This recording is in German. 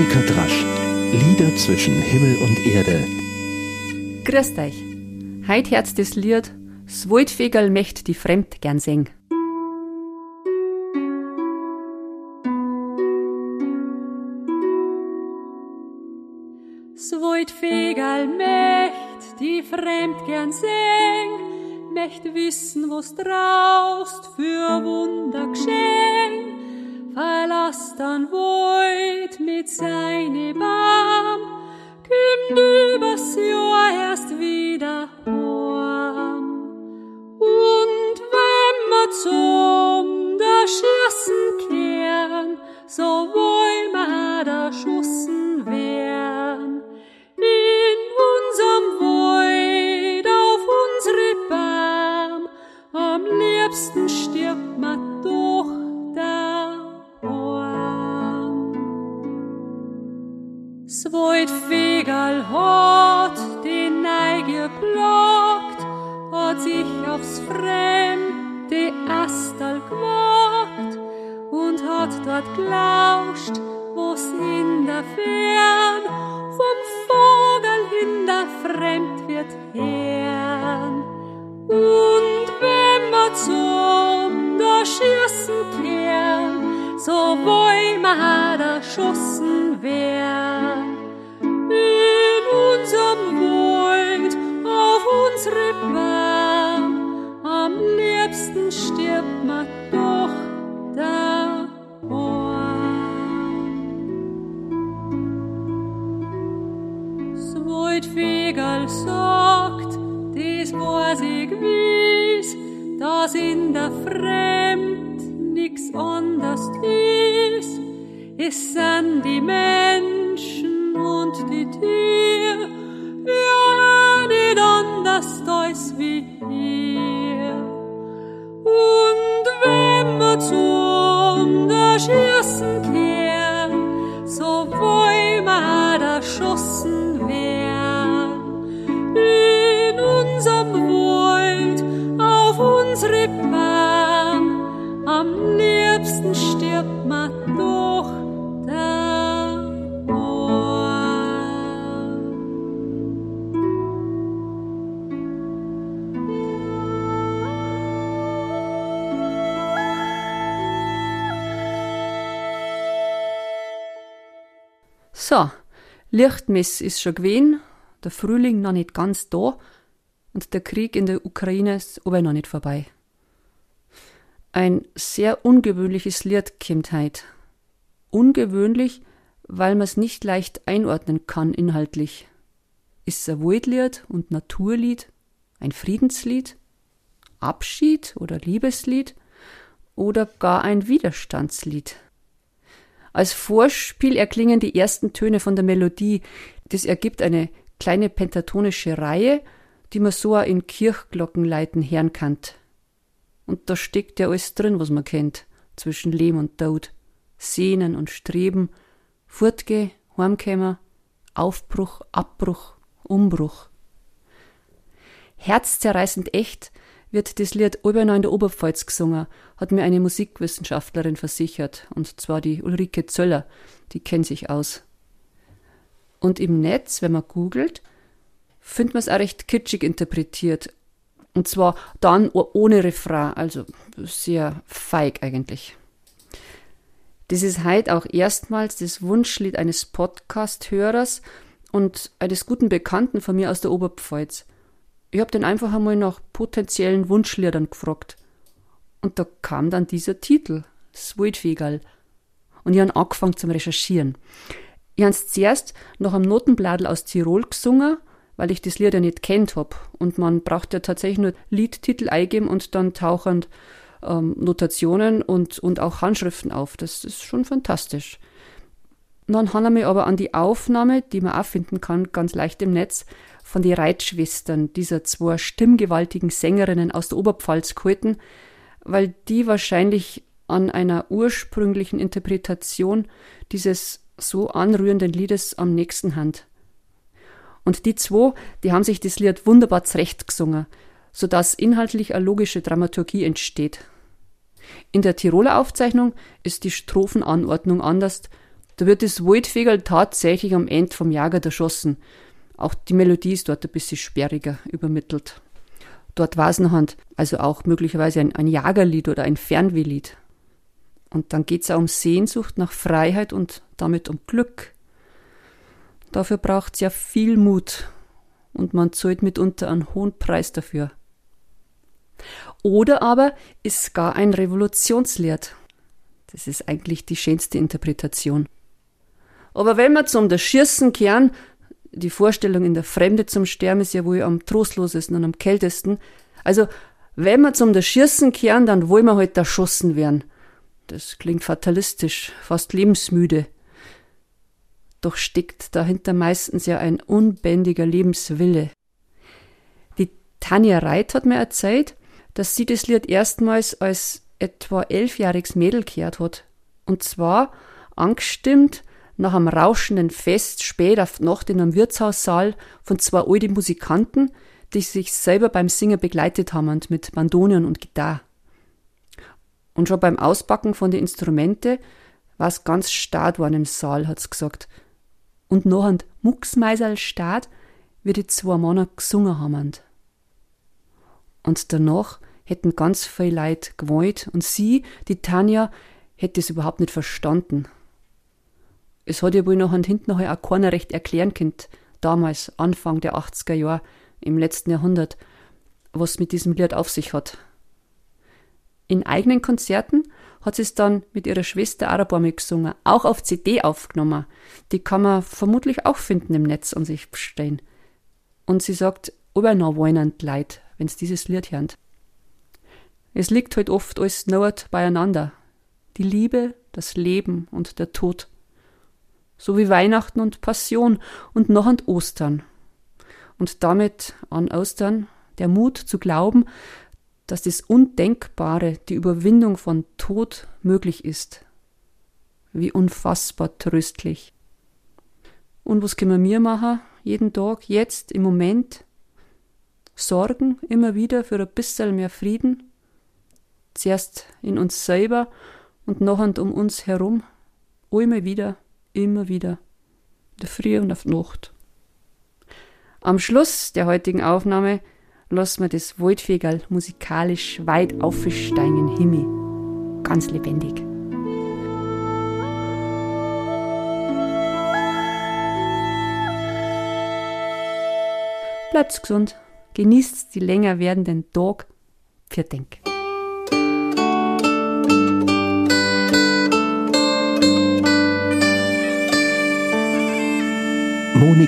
Monika Drasch. Lieder zwischen Himmel und Erde. Grüßt euch. Heut herz das Lied Swaldfegerl möcht die Fremd gern sing. Swaldfegerl möcht die Fremd gern sing, möcht wissen, was draust für Wunder geschehen verlass dann Void mit seine Barm, kümmt übers Jahr erst wieder heim. Und wenn wir zum der Schirsen kehren, so wollen wir da Schussen werden. In unserem Void auf unsere Barm, am liebsten stirbt man doch Svoit Fegal hat den Neig geblockt, hat sich aufs fremde Astal gewagt und hat dort gelauscht, wo's in der Fern vom Vogel in der Fremd wird hören. Und wenn wir zum der Schießen kehren, so wollen wir da schossen werden Sagt, des weiß ich gewiss, dass in der Fremd nix anders ist. Es sind die Menschen, und die Tier, ja, nicht anders ist wie hier. Und wenn wir zum Schießen So, Lichtmess ist schon gewesen, der Frühling noch nicht ganz da und der Krieg in der Ukraine ist aber noch nicht vorbei. Ein sehr ungewöhnliches Lied kommt heute. Ungewöhnlich, weil man es nicht leicht einordnen kann inhaltlich. Ist es ein Waldlied und Naturlied, ein Friedenslied, Abschied oder Liebeslied oder gar ein Widerstandslied? Als Vorspiel erklingen die ersten Töne von der Melodie. Das ergibt eine kleine pentatonische Reihe, die man so auch in Kirchglockenleiten hören kann. Und da steckt ja alles drin, was man kennt, zwischen Lehm und Tod, Sehnen und Streben, Furtge, Heimkämmer, Aufbruch, Abbruch, Umbruch. Herzzerreißend echt wird das Lied Oberneun in der Oberpfalz gesungen, hat mir eine Musikwissenschaftlerin versichert, und zwar die Ulrike Zöller, die kennt sich aus. Und im Netz, wenn man googelt, findet man es auch recht kitschig interpretiert. Und zwar dann ohne Refrain, also sehr feig eigentlich. Das ist heute auch erstmals das Wunschlied eines Podcast-Hörers und eines guten Bekannten von mir aus der Oberpfalz. Ich habe den einfach einmal nach potenziellen Wunschliedern gefragt. Und da kam dann dieser Titel, Swaldfegal. Und ich habe angefangen zum Recherchieren. Ich habe es zuerst nach einem Notenbladel aus Tirol gesungen, weil ich das Lied ja nicht kennt habe. Und man braucht ja tatsächlich nur Liedtitel eingeben und dann tauchen ähm, Notationen und, und auch Handschriften auf. Das ist schon fantastisch. Dann haben wir aber an die Aufnahme, die man auch finden kann, ganz leicht im Netz, von den Reitschwestern, dieser zwei stimmgewaltigen Sängerinnen aus der Oberpfalz gehalten, weil die wahrscheinlich an einer ursprünglichen Interpretation dieses so anrührenden Liedes am nächsten Hand. Und die zwei, die haben sich das Lied wunderbar zurechtgesungen, sodass inhaltlich eine logische Dramaturgie entsteht. In der Tiroler Aufzeichnung ist die Strophenanordnung anders, Da wird das Waldfegerl tatsächlich am Ende vom Jager erschossen. Auch die Melodie ist dort ein bisschen sperriger übermittelt. Dort noch also auch möglicherweise ein, ein Jagerlied oder ein Fernwehlied. Und dann geht es auch um Sehnsucht nach Freiheit und damit um Glück. Dafür braucht es ja viel Mut und man zahlt mitunter einen hohen Preis dafür. Oder aber ist gar ein Revolutionslied. Das ist eigentlich die schönste Interpretation. Aber wenn wir zum der Schießen kehren, die Vorstellung in der Fremde zum Sterben ist ja wohl am trostlosesten und am kältesten. Also, wenn wir zum der Schießen kehren, dann wollen wir halt erschossen werden. Das klingt fatalistisch, fast lebensmüde. Doch steckt dahinter meistens ja ein unbändiger Lebenswille. Die Tanja Reit hat mir erzählt, dass sie das Lied erstmals als etwa elfjähriges Mädel gehört hat. Und zwar angestimmt nach einem rauschenden Fest spät auf Nacht in einem Wirtshaussaal von zwei alten Musikanten, die sich selber beim Singen begleitet haben und mit Bandonion und Gitarre. Und schon beim Auspacken von den Instrumente war es ganz stark worden im Saal, hat's gesagt. Und noch ein Mucksmeiserl stark, wie die zwei Männer gesungen haben. Und danach hätten ganz viele Leute gewollt und sie, die Tanja, hätte es überhaupt nicht verstanden. Es hat ja wohl noch und hinten auch keiner recht erklären können, damals, Anfang der 80er Jahre, im letzten Jahrhundert, was mit diesem Lied auf sich hat. In eigenen Konzerten hat sie es dann mit ihrer Schwester auch ein gesungen, auch auf CD aufgenommen. Die kann man vermutlich auch finden im Netz und sich bestellen. Und sie sagt, aber noch wollen die Leute, wenn sie dieses Lied hören. Es liegt halt oft alles naht beieinander. Die Liebe, das Leben und der Tod. So wie Weihnachten und Passion und noch an Ostern. Und damit an Ostern der Mut zu glauben, dass das Undenkbare, die Überwindung von Tod möglich ist. Wie unfassbar tröstlich. Und was können wir machen, jeden Tag, jetzt, im Moment? Sorgen immer wieder für ein bisschen mehr Frieden? Zuerst in uns selber und noch um uns herum. Immer wieder, immer wieder. Der Früh und auf Nacht. Am Schluss der heutigen Aufnahme lassen wir das Waldfegerl musikalisch weit aufsteigen in Himmel. Ganz lebendig. Bleibt gesund, genießt die länger werdenden Tag. Für Denk.